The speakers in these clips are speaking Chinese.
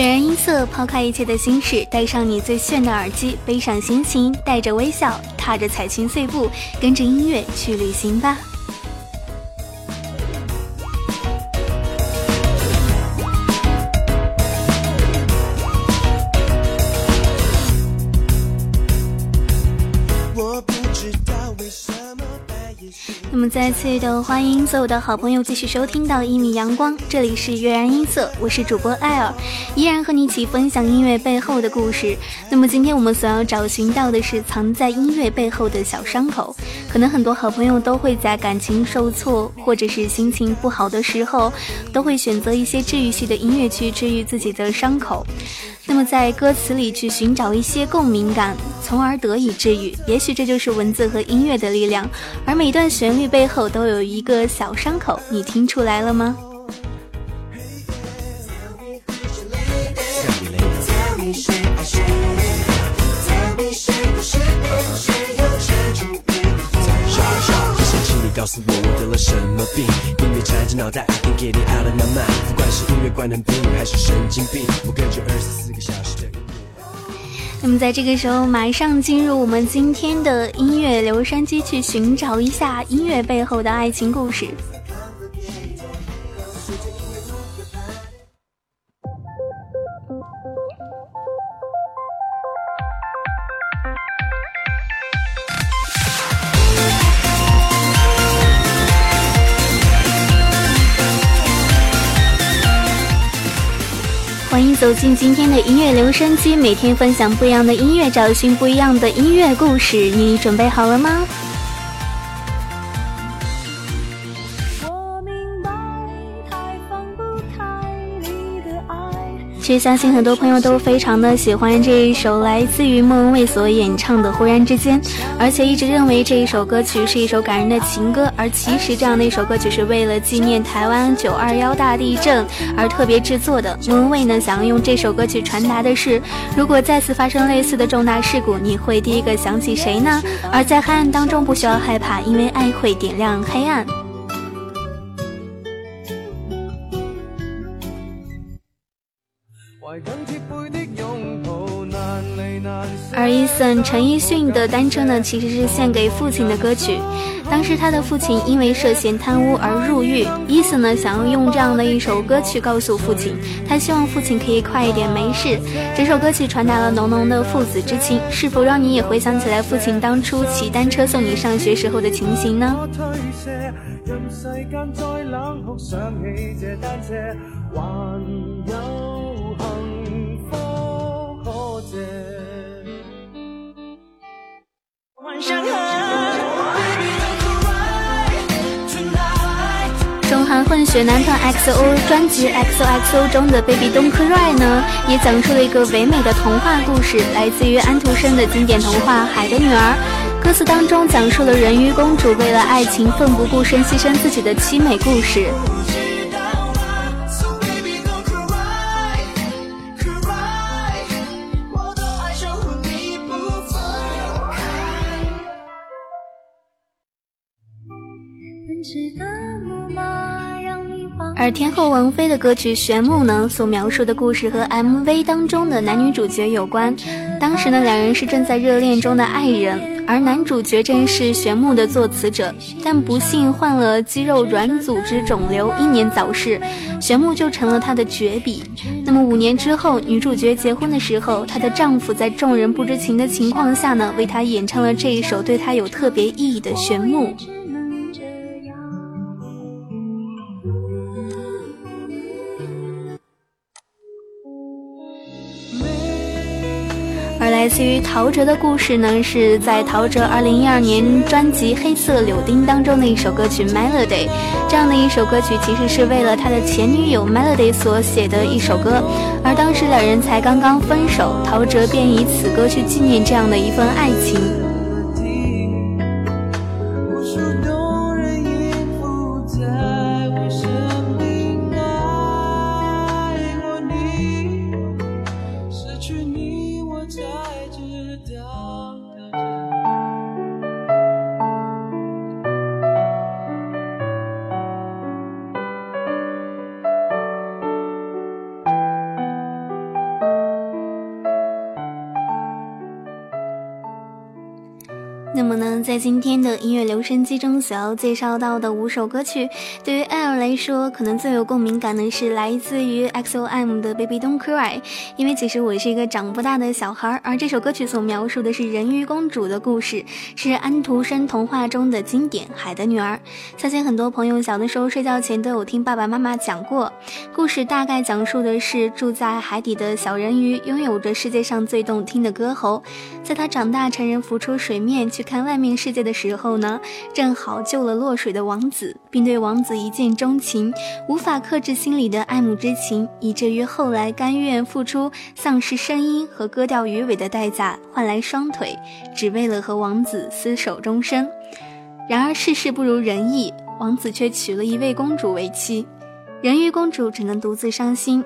点燃音色，抛开一切的心事，戴上你最炫的耳机，背上心情，带着微笑，踏着彩裙碎步，跟着音乐去旅行吧。再次的欢迎所有的好朋友继续收听到一米阳光，这里是悦然音色，我是主播艾尔，依然和你一起分享音乐背后的故事。那么今天我们所要找寻到的是藏在音乐背后的小伤口，可能很多好朋友都会在感情受挫或者是心情不好的时候，都会选择一些治愈系的音乐去治愈自己的伤口。那么在歌词里去寻找一些共鸣感，从而得以治愈。也许这就是文字和音乐的力量。而每段旋律背后都有一个小伤口，你听出来了吗？告诉我我得了什么病？音乐缠着脑袋，I can get it out of my mind。不管是音乐怪能病还是神经病，我跟着二十四个小时的音乐。那么在这个时候，马上进入我们今天的音乐留声机，去寻找一下音乐背后的爱情故事。走进今天的音乐留声机，每天分享不一样的音乐，找寻不一样的音乐故事。你准备好了吗？其实相信很多朋友都非常的喜欢这一首来自于莫文蔚所演唱的《忽然之间》，而且一直认为这一首歌曲是一首感人的情歌。而其实这样的一首歌曲是为了纪念台湾九二幺大地震而特别制作的。莫文蔚呢，想要用这首歌曲传达的是，如果再次发生类似的重大事故，你会第一个想起谁呢？而在黑暗当中不需要害怕，因为爱会点亮黑暗。而 Eason 陳奕迅的单车呢，其实是献给父亲的歌曲。当时他的父亲因为涉嫌贪污而入狱，Eason 呢想要用这样的一首歌曲告诉父亲，他希望父亲可以快一点没事。这首歌曲传达了浓浓的父子之情，是否让你也回想起来父亲当初骑单车送你上学时候的情形呢？混血男团 XO 专辑 XOXO 中的 Baby Don't Cry 呢，也讲述了一个唯美的童话故事，来自于安徒生的经典童话《海的女儿》。歌词当中讲述了人鱼公主为了爱情奋不顾身、牺牲自己的凄美故事。而天后王菲的歌曲《玄木》呢，所描述的故事和 MV 当中的男女主角有关。当时呢，两人是正在热恋中的爱人，而男主角正是玄木的作词者，但不幸患了肌肉软组织肿瘤，英年早逝，玄木就成了他的绝笔。那么五年之后，女主角结婚的时候，她的丈夫在众人不知情的情况下呢，为她演唱了这一首对她有特别意义的《玄木》。来自于陶喆的故事呢，是在陶喆二零一二年专辑《黑色柳丁》当中的一首歌曲《Melody》。这样的一首歌曲其实是为了他的前女友 Melody 所写的一首歌，而当时两人才刚刚分手，陶喆便以此歌去纪念这样的一份爱情。今天的音乐留声机中所要介绍到的五首歌曲，对于艾尔来说，可能最有共鸣感的是来自于 XOM 的《Baby Don't Cry》，因为其实我是一个长不大的小孩，而这首歌曲所描述的是人鱼公主的故事，是安徒生童话中的经典《海的女儿》。相信很多朋友小的时候睡觉前都有听爸爸妈妈讲过，故事大概讲述的是住在海底的小人鱼拥有着世界上最动听的歌喉，在他长大成人浮出水面去。看外面世世界的时候呢，正好救了落水的王子，并对王子一见钟情，无法克制心里的爱慕之情，以至于后来甘愿付出丧失声音和割掉鱼尾的代价，换来双腿，只为了和王子厮守终生。然而世事不如人意，王子却娶了一位公主为妻，人鱼公主只能独自伤心。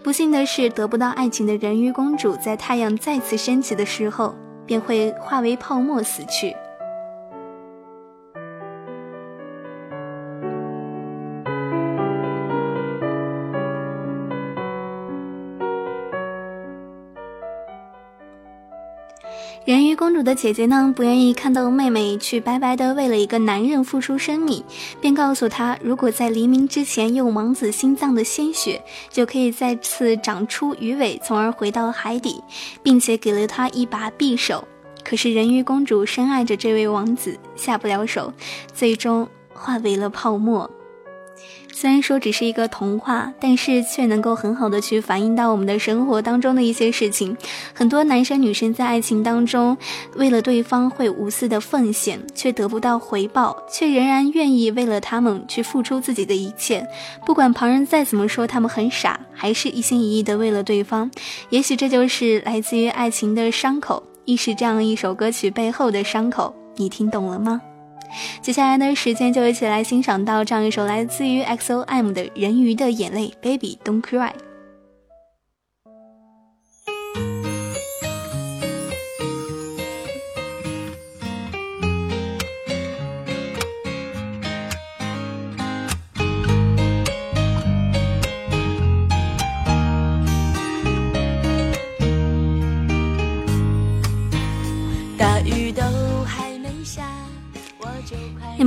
不幸的是，得不到爱情的人鱼公主，在太阳再次升起的时候。便会化为泡沫死去。人鱼公主的姐姐呢，不愿意看到妹妹去白白的为了一个男人付出生命，便告诉她，如果在黎明之前用王子心脏的鲜血，就可以再次长出鱼尾，从而回到海底，并且给了她一把匕首。可是人鱼公主深爱着这位王子，下不了手，最终化为了泡沫。虽然说只是一个童话，但是却能够很好的去反映到我们的生活当中的一些事情。很多男生女生在爱情当中，为了对方会无私的奉献，却得不到回报，却仍然愿意为了他们去付出自己的一切。不管旁人再怎么说他们很傻，还是一心一意的为了对方。也许这就是来自于爱情的伤口，亦是这样一首歌曲背后的伤口。你听懂了吗？接下来的时间就一起来欣赏到这样一首来自于 XOM 的人鱼的眼泪，Baby Don't Cry。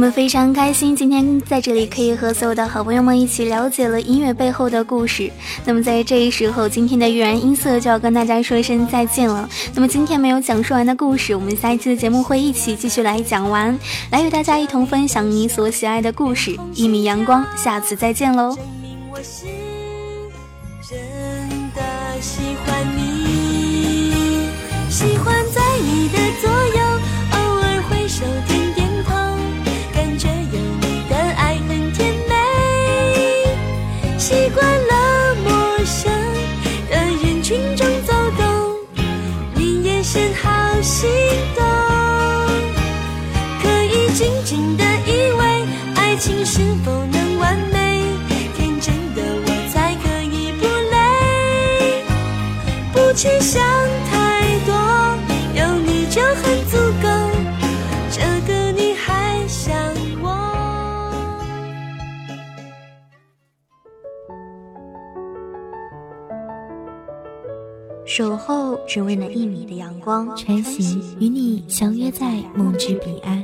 那么非常开心，今天在这里可以和所有的好朋友们一起了解了音乐背后的故事。那么在这一时候，今天的悦然音色就要跟大家说一声再见了。那么今天没有讲述完的故事，我们下一期的节目会一起继续来讲完，来与大家一同分享你所喜爱的故事。一米阳光，下次再见喽。喜欢在你的左情是否能完美？天真的我才可以不累，不去想太多，有你就很足够。这个你还想我？守候只为那一米的阳光，穿行与你相约在梦之彼岸。